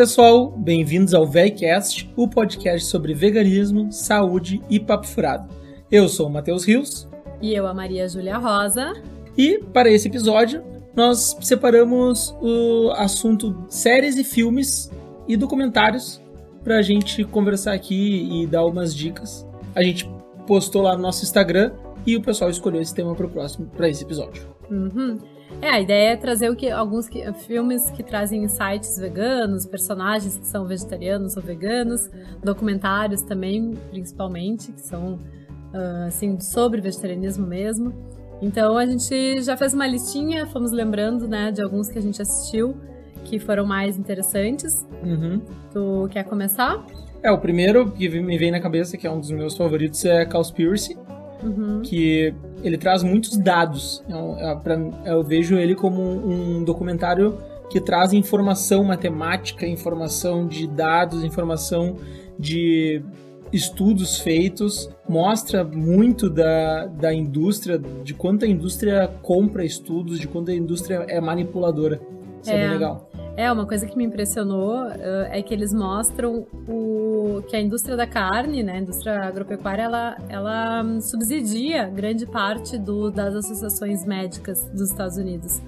pessoal, bem-vindos ao VegCast, o podcast sobre veganismo, saúde e papo furado. Eu sou o Matheus Rios. E eu, a Maria Júlia Rosa. E para esse episódio, nós separamos o assunto séries e filmes e documentários para a gente conversar aqui e dar umas dicas. A gente postou lá no nosso Instagram e o pessoal escolheu esse tema para o próximo, para esse episódio. Uhum. É, a ideia é trazer o que, alguns que, filmes que trazem insights veganos, personagens que são vegetarianos ou veganos, documentários também, principalmente, que são uh, assim, sobre vegetarianismo mesmo. Então a gente já fez uma listinha, fomos lembrando né, de alguns que a gente assistiu que foram mais interessantes. Uhum. Tu quer começar? É, o primeiro que me vem na cabeça, que é um dos meus favoritos, é Cowspiracy. Uhum. Que ele traz muitos dados. É, é, pra, eu vejo ele como um documentário que traz informação matemática, informação de dados, informação de estudos feitos, mostra muito da, da indústria, de quanto a indústria compra estudos, de quanto a indústria é manipuladora. Isso é, é bem legal. É, uma coisa que me impressionou uh, é que eles mostram o, que a indústria da carne, né, a indústria agropecuária, ela, ela hum, subsidia grande parte do, das associações médicas dos Estados Unidos.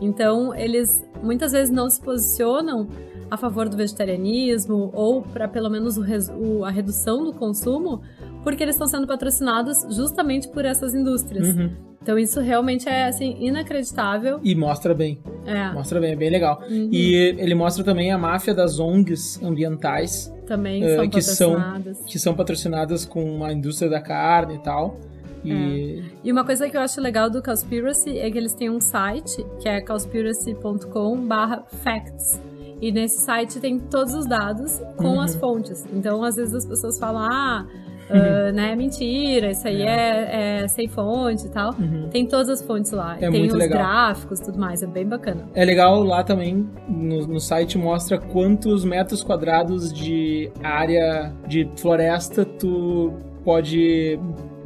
Então, eles muitas vezes não se posicionam a favor do vegetarianismo ou para pelo menos o, o, a redução do consumo, porque eles estão sendo patrocinados justamente por essas indústrias. Uhum. Então isso realmente é assim inacreditável. E mostra bem. É. Mostra bem, é bem legal. Uhum. E ele mostra também a máfia das ONGs ambientais. Também uh, são que patrocinadas. São, que são patrocinadas com a indústria da carne e tal. E... É. e uma coisa que eu acho legal do Cowspiracy é que eles têm um site que é cowspiracy.com/facts. E nesse site tem todos os dados com uhum. as fontes. Então, às vezes as pessoas falam: "Ah, uh, né? Mentira, isso aí é, é, é sem fonte e tal. Uhum. Tem todas as fontes lá. É tem os legal. gráficos tudo mais, é bem bacana. É legal lá também, no, no site mostra quantos metros quadrados de área de floresta tu pode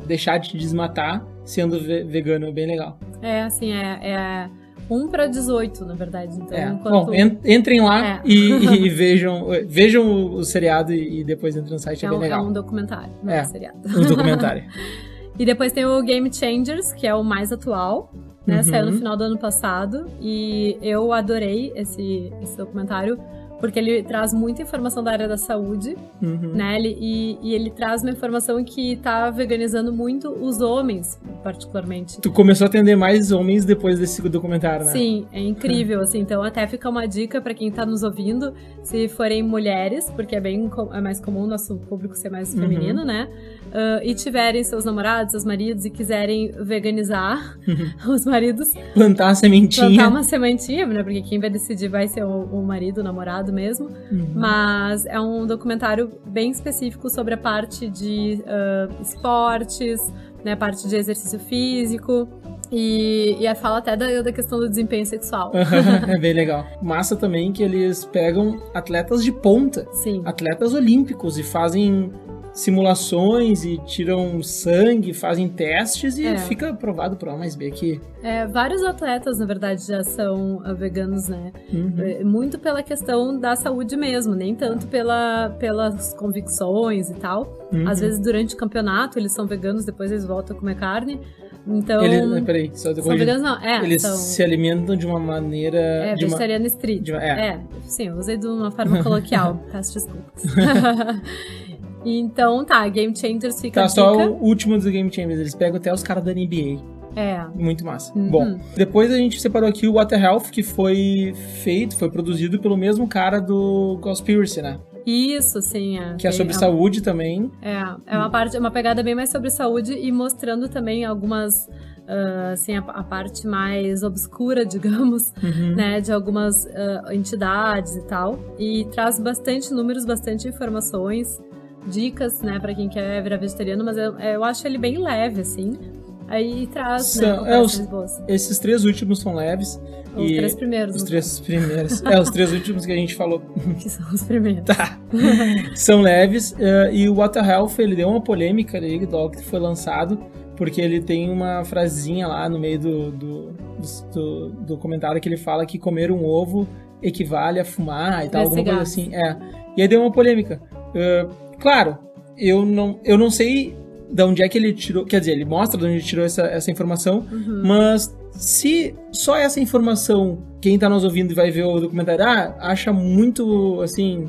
deixar de desmatar sendo vegano, é bem legal. É, assim, é, é 1 para 18, na verdade. Então, é. enquanto... Bom, entrem lá é. e, e, vejam, vejam o seriado e, depois entrem no site, é, é bem legal. É um documentário, não é, um seriado. Um documentário. e depois tem o Game Changers, que é o mais atual. Né? Uhum. Saiu no final do ano passado e eu adorei esse, esse documentário porque ele traz muita informação da área da saúde, uhum. né? Ele, e, e, ele traz uma informação que tá veganizando muito os homens, particularmente. Tu começou a atender mais homens depois desse documentário, né? Sim, é incrível, assim. Então até fica uma dica para quem tá nos ouvindo, se forem mulheres, porque é bem é mais comum nosso público ser mais uhum. feminino, né? Uh, e tiverem seus namorados, seus maridos e quiserem veganizar uhum. os maridos. Plantar a sementinha. Plantar uma sementinha, né? Porque quem vai decidir vai ser o, o marido, o namorado mesmo, uhum. mas é um documentário bem específico sobre a parte de uh, esportes, né, a parte de exercício físico. E, e fala até da, da questão do desempenho sexual. é bem legal. Massa também que eles pegam atletas de ponta, Sim. atletas olímpicos, e fazem simulações e tiram sangue, fazem testes e é. fica provado por A mais B que. É, vários atletas, na verdade, já são ah, veganos, né? Uhum. É, muito pela questão da saúde mesmo, nem tanto pela, pelas convicções e tal. Uhum. Às vezes, durante o campeonato, eles são veganos, depois eles voltam a comer carne. Então. Eles, peraí, só depois. São veganos, não. É, eles são... se alimentam de uma maneira. É, vegetariano uma... street. Uma... É. é, sim, eu usei de uma forma coloquial. Peço desculpas. Então, tá, Game Changers fica Tá, só o último dos Game Changers. Eles pegam até os caras da NBA. É. Muito massa. Uhum. Bom, depois a gente separou aqui o Water Health, que foi feito, foi produzido pelo mesmo cara do Conspiracy, né? Isso, sim. É. Que é sobre é, saúde também. É, é uma parte, uma pegada bem mais sobre saúde e mostrando também algumas Uh, assim, a, a, parte mais obscura, digamos, uhum. né, de algumas uh, entidades e tal. E traz bastante números, bastante informações dicas, né, para quem quer virar vegetariano, mas eu, eu acho ele bem leve, assim. Aí traz, né, são, né, é, os, boas. Esses três últimos são leves. Os e três primeiros. Os três caso. primeiros. é, os três últimos que a gente falou. Que são os primeiros. Tá. são leves. Uh, e o Water Health, ele deu uma polêmica ali, do que foi lançado, porque ele tem uma frasinha lá no meio do, do, do, do comentário que ele fala que comer um ovo equivale a fumar e tal, alguma coisa assim. É. E aí deu uma polêmica. Uh, claro, eu não, eu não sei de onde é que ele tirou. Quer dizer, ele mostra de onde ele tirou essa, essa informação, uhum. mas se só essa informação, quem tá nos ouvindo e vai ver o documentário, ah, acha muito, assim,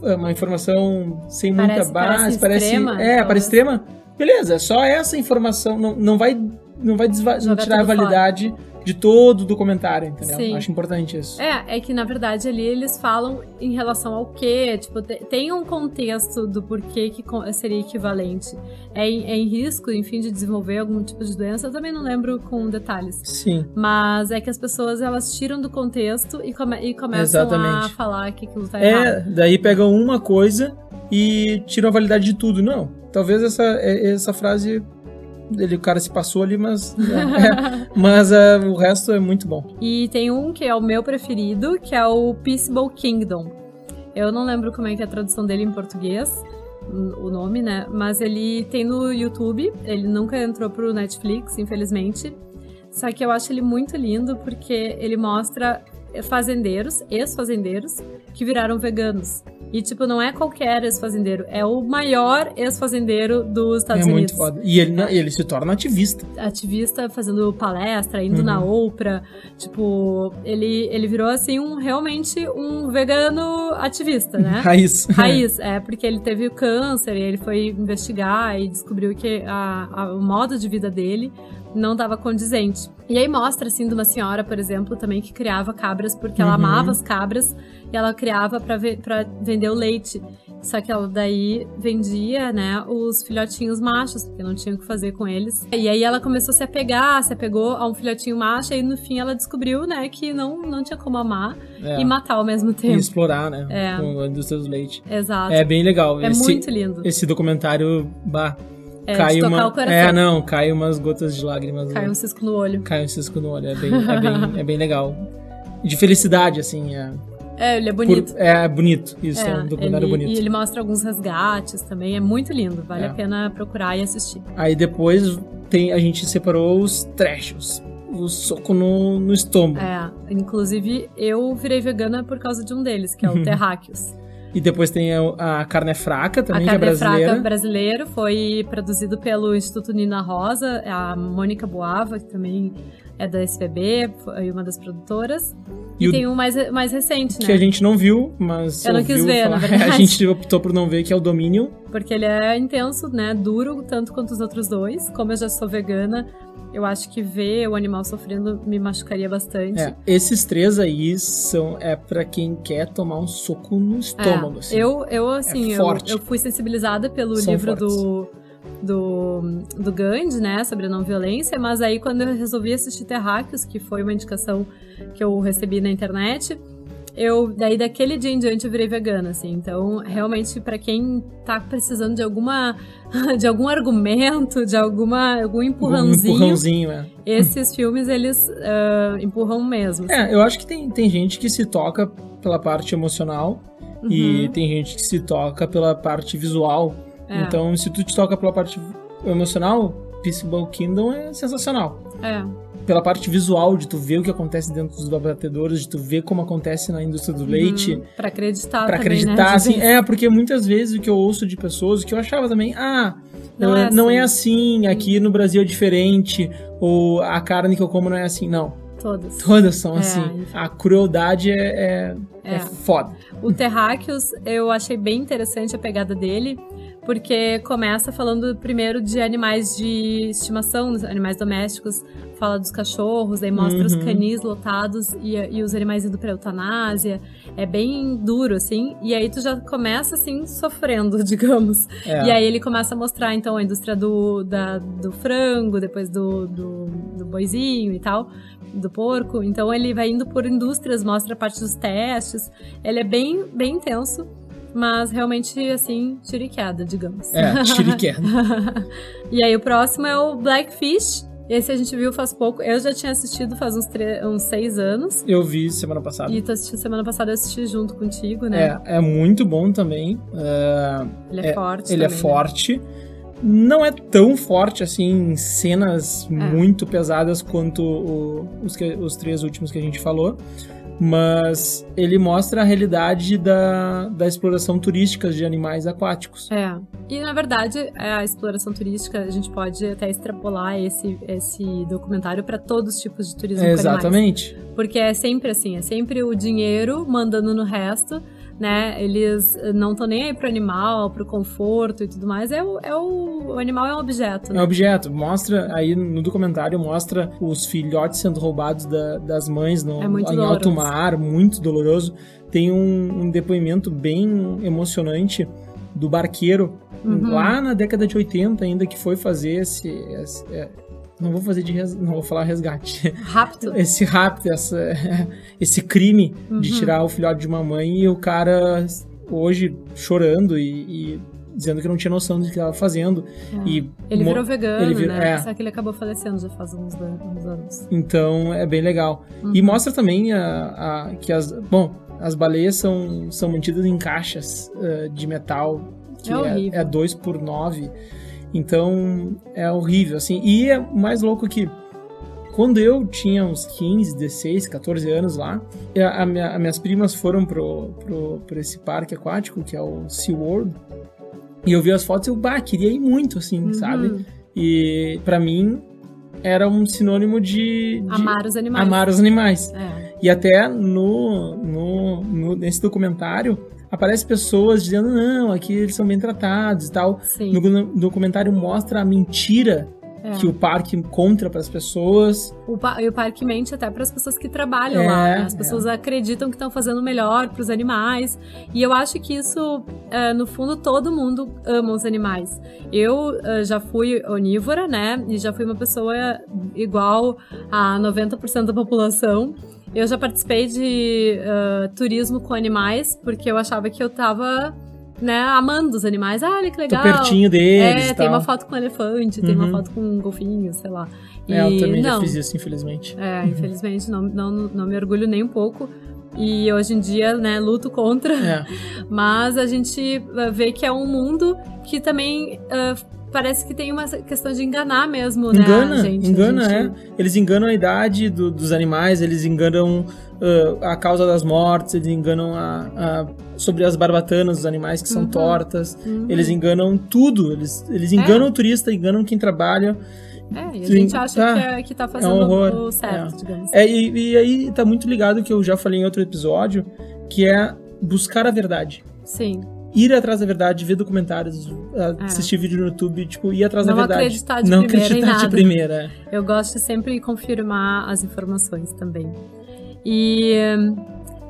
uma informação sem parece, muita base, parece, parece extrema, é, parece extrema, beleza, só essa informação não, não vai não vai tirar a validade fora de todo o documentário, entendeu? Sim. Acho importante isso. É, é que na verdade ali eles falam em relação ao quê, tipo, tem um contexto do porquê que seria equivalente. É em, é em risco, enfim, de desenvolver algum tipo de doença, eu também não lembro com detalhes. Sim. Mas é que as pessoas, elas tiram do contexto e, come, e começam Exatamente. a falar que aquilo tá é, errado. É, daí pegam uma coisa e tiram a validade de tudo. Não, talvez essa, é, essa frase ele, o cara se passou ali, mas. É, mas é, o resto é muito bom. E tem um que é o meu preferido, que é o Peaceable Kingdom. Eu não lembro como é que é a tradução dele em português, o nome, né? Mas ele tem no YouTube, ele nunca entrou pro Netflix, infelizmente. Só que eu acho ele muito lindo porque ele mostra fazendeiros, ex-fazendeiros, que viraram veganos. E, tipo, não é qualquer ex-fazendeiro, é o maior ex-fazendeiro dos Estados é Unidos. É muito foda. E ele, ele se torna ativista. Ativista, fazendo palestra, indo uhum. na Oprah. Tipo, ele, ele virou, assim, um realmente um vegano ativista, né? Raiz. Raiz, é, porque ele teve câncer e ele foi investigar e descobriu que a, a, o modo de vida dele não estava condizente. E aí mostra, assim, de uma senhora, por exemplo, também que criava cabras porque ela uhum. amava as cabras e ela criava para ve vender o leite. Só que ela daí vendia, né, os filhotinhos machos, porque não tinha o que fazer com eles. E aí ela começou a se apegar, se apegou a um filhotinho macho, e no fim ela descobriu, né, que não, não tinha como amar é. e matar ao mesmo tempo. E explorar, né, é. com a indústria do leite. Exato. É bem legal. É esse, muito lindo. Esse documentário, bah, é, cai uma, É, não, cai umas gotas de lágrimas. Cai um cisco no olho. Cai um cisco no olho, é bem, é bem, é bem legal. De felicidade, assim, é... É, ele é bonito. Por, é bonito, isso, é, é um documentário ele, bonito. E ele mostra alguns resgates também, é muito lindo, vale é. a pena procurar e assistir. Aí depois tem, a gente separou os trechos, o soco no, no estômago. É, inclusive eu virei vegana por causa de um deles, que é o Terráqueos. E depois tem a, a Carne Fraca também, a que é brasileira. Carne Fraca brasileiro, foi produzido pelo Instituto Nina Rosa, a Mônica Boava, que também é da SPB, foi uma das produtoras. E, e o... tem um mais, mais recente, né? Que a gente não viu, mas. Eu não quis ver, falar. na verdade. a gente optou por não ver, que é o Dominion. Porque ele é intenso, né? Duro, tanto quanto os outros dois. Como eu já sou vegana, eu acho que ver o animal sofrendo me machucaria bastante. É, esses três aí são é para quem quer tomar um soco no estômago. É, assim. Eu, eu assim, é eu, eu, fui sensibilizada pelo são livro fortes. do do, do Gandhi, né, sobre a não violência, mas aí quando eu resolvi assistir Terráqueos, que foi uma indicação que eu recebi na internet, eu daí daquele dia em diante eu virei vegana, assim. Então, realmente para quem tá precisando de alguma de algum argumento, de alguma algum empurrãozinho, um empurrãozinho é. esses filmes eles uh, empurram mesmo. É, assim. É, eu acho que tem, tem gente que se toca pela parte emocional uhum. e tem gente que se toca pela parte visual. É. Então, se tu te toca pela parte emocional, Peaceable Kingdom é sensacional. É pela parte visual, de tu ver o que acontece dentro dos abatedouros, de tu ver como acontece na indústria do leite. Uhum, pra acreditar Pra também, né, acreditar, né? assim. É, porque muitas vezes o que eu ouço de pessoas, o que eu achava também, ah, não, é, não assim. é assim, aqui no Brasil é diferente, ou a carne que eu como não é assim, não. Todas. Todas são é, assim. A crueldade é, é, é. é foda. O Terráqueos, eu achei bem interessante a pegada dele, porque começa falando primeiro de animais de estimação, animais domésticos, fala dos cachorros, aí mostra uhum. os canis lotados e, e os animais indo pra eutanásia. É bem duro, assim. E aí tu já começa, assim, sofrendo, digamos. É. E aí ele começa a mostrar, então, a indústria do, da, do frango, depois do, do, do boizinho e tal do porco. Então ele vai indo por indústrias, mostra a parte dos testes. Ele é bem, bem intenso mas realmente, assim, tiriqueda, digamos. É, tiriqueda. e aí o próximo é o Blackfish. Esse a gente viu faz pouco. Eu já tinha assistido faz uns, uns seis anos. Eu vi semana passada. E tu assistiu semana passada, eu assisti junto contigo, né? É, é muito bom também. É, ele é, é forte. Ele é também, é forte. Né? Não é tão forte assim em cenas é. muito pesadas quanto o, os, que, os três últimos que a gente falou. Mas ele mostra a realidade da, da exploração turística de animais aquáticos. É. E na verdade, a exploração turística, a gente pode até extrapolar esse, esse documentário para todos os tipos de turismo. É, exatamente. Porque é sempre assim, é sempre o dinheiro mandando no resto né? Eles não estão nem aí pro animal, pro conforto e tudo mais. É o, é o, o animal é um objeto. Né? É um objeto. Mostra aí no documentário mostra os filhotes sendo roubados da, das mães no, é em alto mar, muito doloroso. Tem um, um depoimento bem emocionante do barqueiro uhum. lá na década de 80 ainda que foi fazer esse, esse é, não vou fazer de res... não vou falar resgate. Rapto. Esse rapto, essa, esse crime uhum. de tirar o filhote de uma mãe e o cara hoje chorando e, e dizendo que não tinha noção do que estava fazendo. É. E ele virou vegano, ele vir... né? É. Só que ele acabou falecendo já faz uns, uns anos. Então é bem legal. Uhum. E mostra também a, a, que as. Bom, as baleias são, são mantidas em caixas uh, de metal que é, é, é 2 por 9 então é horrível, assim. E é mais louco que quando eu tinha uns 15, 16, 14 anos lá, a, a minha, as minhas primas foram pro, pro, pro esse parque aquático, que é o SeaWorld, e eu vi as fotos e eu, bah, queria ir muito, assim, uhum. sabe? E para mim era um sinônimo de, de, Amar os animais. Amar os animais. É. E até no, no, no, nesse documentário aparece pessoas dizendo, não, aqui eles são bem tratados e tal. Sim. No documentário mostra a mentira é. que o parque contra para as pessoas. O e o parque mente até para as pessoas que trabalham é, lá. Né? As pessoas é. acreditam que estão fazendo melhor para os animais. E eu acho que isso, é, no fundo, todo mundo ama os animais. Eu é, já fui onívora, né? E já fui uma pessoa igual a 90% da população. Eu já participei de uh, turismo com animais, porque eu achava que eu tava né, amando os animais. Ah, olha que legal. Tô pertinho deles. É, tem uma foto com um elefante, uhum. tem uma uhum. foto com um golfinho, sei lá. E, é, eu também não, já fiz isso, infelizmente. É, infelizmente, não, não, não me orgulho nem um pouco. E hoje em dia, né, luto contra. É. Mas a gente vê que é um mundo que também uh, parece que tem uma questão de enganar mesmo, né? Engana, gente, engana, gente... é. Eles enganam a idade do, dos animais, eles enganam uh, a causa das mortes, eles enganam a, a, sobre as barbatanas dos animais que são uhum. tortas, uhum. eles enganam tudo, eles, eles enganam é. o turista, enganam quem trabalha. É, e a gente acha tá, que, é, que tá fazendo é um o certo, é. digamos. É, e, e aí tá muito ligado que eu já falei em outro episódio, que é buscar a verdade. Sim ir atrás da verdade, ver documentários, é. assistir vídeo no YouTube, tipo, ir atrás não da verdade. Acreditar de não primeira acreditar de primeira. É. Eu gosto de sempre confirmar as informações também. E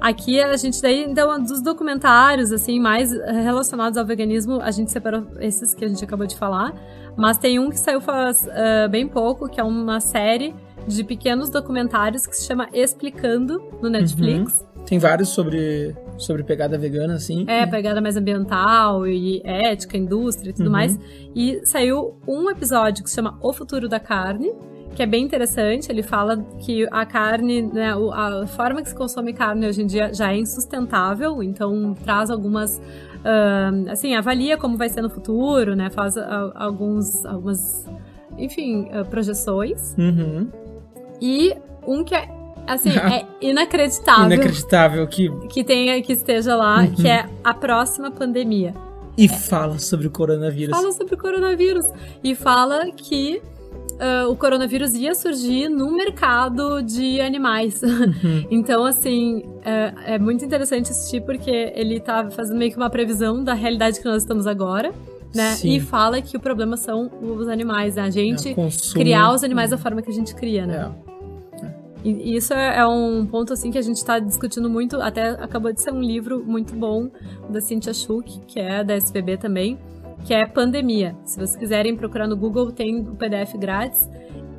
aqui a gente daí, então, dos documentários, assim, mais relacionados ao veganismo, a gente separou esses que a gente acabou de falar. Mas tem um que saiu faz uh, bem pouco, que é uma série de pequenos documentários que se chama Explicando no Netflix. Uhum. Tem vários sobre, sobre pegada vegana, assim. É, pegada mais ambiental e ética, indústria e tudo uhum. mais. E saiu um episódio que se chama O Futuro da Carne, que é bem interessante. Ele fala que a carne, né, a forma que se consome carne hoje em dia já é insustentável, então traz algumas. Uh, assim, avalia como vai ser no futuro, né? Faz uh, alguns, algumas, enfim, uh, projeções. Uhum. E um que é assim, é inacreditável. Inacreditável que que tenha que esteja lá, uhum. que é a próxima pandemia. E é. fala sobre o coronavírus. Fala sobre o coronavírus e fala que uh, o coronavírus ia surgir no mercado de animais. Uhum. então, assim, uh, é muito interessante assistir porque ele tá fazendo meio que uma previsão da realidade que nós estamos agora. Né? E fala que o problema são os animais, né? A gente é, criar os animais da forma que a gente cria, né? É. E isso é, é um ponto assim que a gente está discutindo muito. Até acabou de ser um livro muito bom da Cynthia Schuch, que é da SPB também, que é Pandemia. Se vocês quiserem procurar no Google, tem o PDF grátis.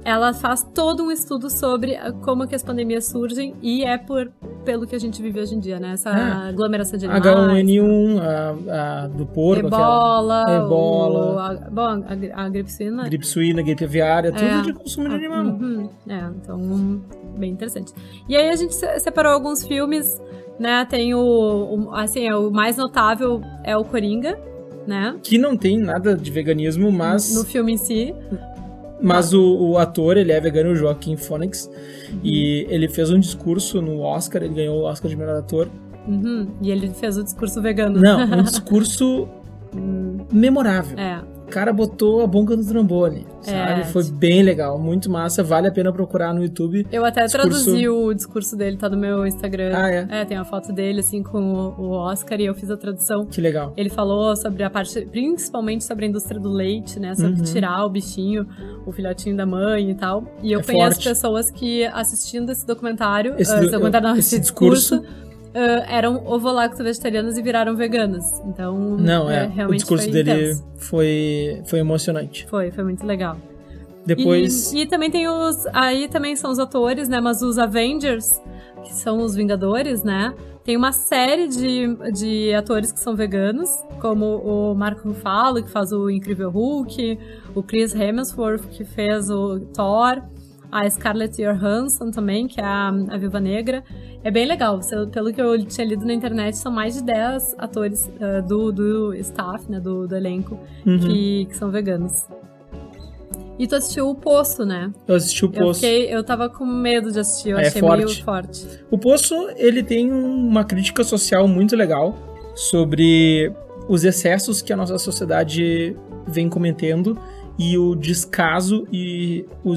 Ela faz todo um estudo sobre como que as pandemias surgem e é por pelo que a gente vive hoje em dia, né? Essa é. aglomeração de animais. H1N1, a, a do porco, Ebola, aquela. Ebola. O, a, bom, a, a, gripe suína. Gripe suína, gripe aviária, tudo é. de consumo de animal. Uhum. É, então, bem interessante. E aí a gente separou alguns filmes, né? Tem o, o assim, é, o mais notável é o Coringa, né? Que não tem nada de veganismo, mas. No filme em si. Mas o, o, ator, ele é vegano, o Joaquim Phoenix. Uhum. E ele fez um discurso no Oscar, ele ganhou o Oscar de melhor ator. Uhum. E ele fez o discurso vegano. Não, um discurso memorável. É o cara botou a boca no trombone, sabe? É, Foi bem legal, muito massa, vale a pena procurar no YouTube. Eu até discurso... traduzi o discurso dele, tá no meu Instagram. Ah, é? É, tem uma foto dele, assim, com o Oscar e eu fiz a tradução. Que legal. Ele falou sobre a parte, principalmente sobre a indústria do leite, né? Sobre uhum. tirar o bichinho, o filhotinho da mãe e tal. E eu é conheço forte. pessoas que, assistindo esse documentário, esse, uh, esse documentário, não, esse, esse discurso, discurso uh, eram ovolacto-vegetarianas e viraram veganas. Então, não, é, é o discurso foi dele foi, foi emocionante. Foi, foi muito legal. Depois. E, e, também tem os. Aí também são os atores, né? Mas os Avengers, que são os Vingadores, né? Tem uma série de, de atores que são veganos, como o Marco Ruffalo, que faz o Incrível Hulk, o Chris Hemsworth, que fez o Thor, a Scarlett Johansson também, que é a, a Viva Negra. É bem legal. Pelo que eu tinha lido na internet, são mais de 10 atores uh, do, do staff, né? Do, do elenco, uhum. que, que são veganos. E tu assistiu o Poço, né? Eu assisti o Poço. Eu, fiquei, eu tava com medo de assistir, eu é, achei forte. meio forte. O Poço, ele tem uma crítica social muito legal sobre os excessos que a nossa sociedade vem cometendo e o descaso e o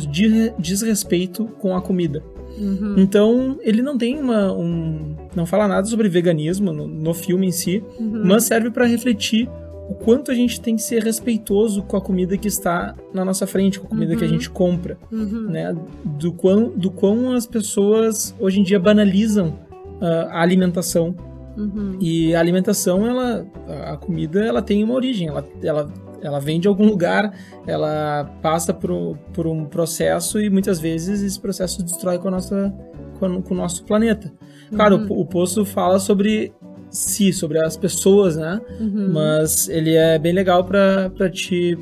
desrespeito com a comida. Uhum. Então, ele não tem uma. Um, não fala nada sobre veganismo no, no filme em si, uhum. mas serve para refletir o quanto a gente tem que ser respeitoso com a comida que está na nossa frente, com a comida uhum. que a uhum. gente compra, uhum. né? Do quão, do quão as pessoas hoje em dia banalizam uh, a alimentação. Uhum. E a alimentação, ela, a comida, ela tem uma origem, ela, ela ela vem de algum lugar, ela passa por, por um processo e muitas vezes esse processo destrói com, a nossa, com, com o nosso planeta. Claro, uhum. o, o Poço fala sobre si, sobre as pessoas, né? Uhum. Mas ele é bem legal para te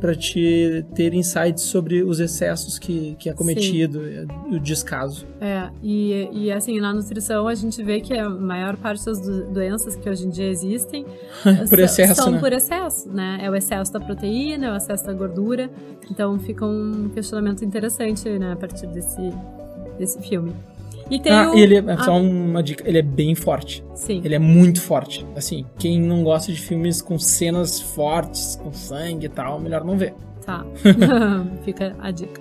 para te ter insights sobre os excessos que, que é cometido, Sim. o descaso. É, e, e assim, na nutrição a gente vê que a maior parte das doenças que hoje em dia existem por excesso, são né? por excesso, né? É o excesso da proteína, é o excesso da gordura. Então fica um questionamento interessante, né, a partir desse, desse filme. E tem ah, o... ele é, só uma dica, ele é bem forte. Sim. Ele é muito forte. Assim, quem não gosta de filmes com cenas fortes, com sangue e tal, melhor não ver. Tá. Fica a dica.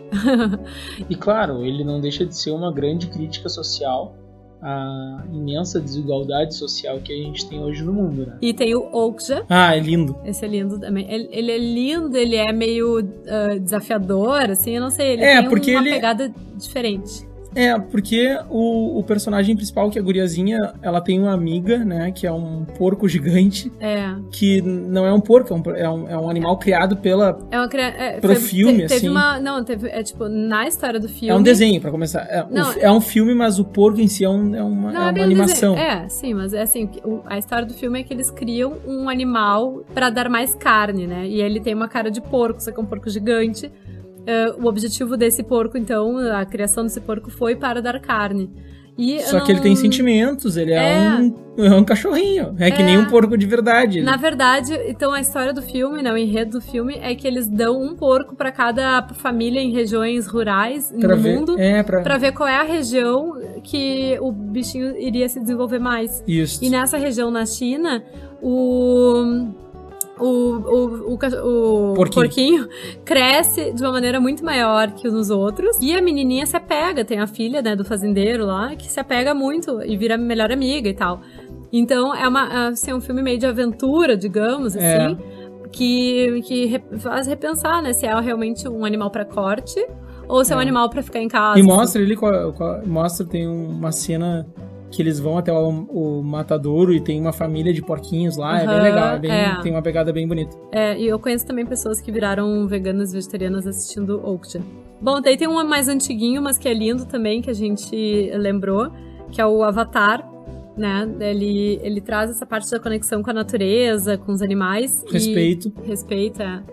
e claro, ele não deixa de ser uma grande crítica social à imensa desigualdade social que a gente tem hoje no mundo, né? E tem o Okja. Ah, é lindo. Esse é lindo também. Ele, ele é lindo, ele é meio uh, desafiador, assim, eu não sei. Ele é, tem porque uma ele... pegada diferente. É, porque o, o personagem principal, que é a guriazinha, ela tem uma amiga, né? Que é um porco gigante. É. Que não é um porco, é um, é um, é animal criado pela. É uma é, Pro filme, te, teve assim. Uma, não, teve. É tipo, na história do filme. É um desenho, pra começar. É, não, o, é um filme, mas o porco em si é, um, é uma, não, é uma animação. Desenho. É, sim, mas é assim, a história do filme é que eles criam um animal para dar mais carne, né? E ele tem uma cara de porco, só que é um porco gigante. Uh, o objetivo desse porco, então, a criação desse porco foi para dar carne. E Só não... que ele tem sentimentos, ele é, é, um, é um cachorrinho. É, é, que nem um porco de verdade. Na verdade, então a história do filme, né, o enredo do filme é que eles dão um porco para cada família em regiões rurais pra no ver, mundo é, pra... pra ver qual é a região que o bichinho iria se desenvolver mais. Isso. E nessa região na China, o o, o, o, o porquinho. porquinho. cresce de uma maneira muito maior que os outros. E a menininha se apega, tem a filha, né, do fazendeiro lá, que se apega muito e vira melhor amiga e tal. Então é uma, assim, um filme meio de aventura, digamos, é. assim, que, que faz repensar, né, se é realmente um animal para corte ou se é, é um animal para ficar em casa. E mostra assim. ele, mostra, tem uma cena que eles vão até o, o matadouro e tem uma família de porquinhos lá, uhum, é bem legal, é bem, é. tem uma pegada bem bonita. É, e eu conheço também pessoas que viraram veganas e vegetarianas assistindo Okja. Bom, daí tem um mais antiguinho, mas que é lindo também, que a gente lembrou, que é o Avatar, né? Ele, ele traz essa parte da conexão com a natureza, com os animais. Respeito. E, respeito, é.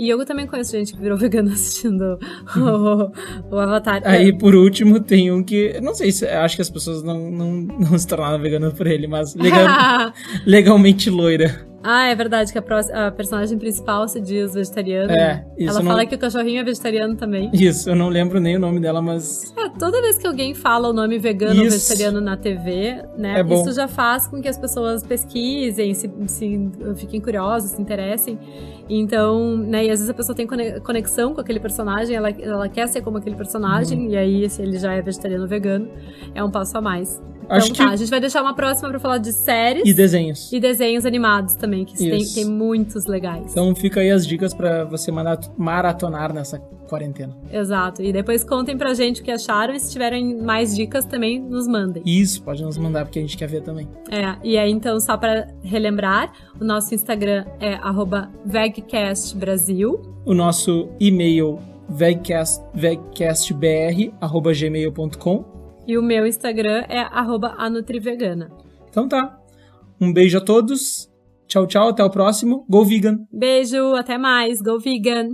E eu também conheço gente que virou vegana assistindo o, o Avatar. Aí, por último, tem um que. Não sei se. Acho que as pessoas não, não, não se tornaram veganas por ele, mas legal, legalmente loira. Ah, é verdade que a, próxima, a personagem principal se diz vegetariana. É, isso. Ela fala que o cachorrinho é vegetariano também. Isso, eu não lembro nem o nome dela, mas. É, toda vez que alguém fala o nome vegano isso. ou vegetariano na TV, né? É isso já faz com que as pessoas pesquisem, se, se fiquem curiosas, se interessem. Então, né, e às vezes a pessoa tem conexão com aquele personagem, ela, ela quer ser como aquele personagem, uhum. e aí, se ele já é vegetariano ou vegano, é um passo a mais. Acho então tá, que... a gente vai deixar uma próxima pra falar de séries. E desenhos. E desenhos animados também, que tem, tem, muitos legais. Então fica aí as dicas para você maratonar nessa quarentena. Exato. E depois contem pra gente o que acharam e se tiverem mais dicas também nos mandem. Isso, pode nos mandar porque a gente quer ver também. É, e aí então só para relembrar, o nosso Instagram é @vegcastbrasil. O nosso e-mail vegcast, vegcastbr@gmail.com e o meu Instagram é @anutrivegana. Então tá. Um beijo a todos. Tchau, tchau. Até o próximo. Go Vegan. Beijo. Até mais. Go Vegan.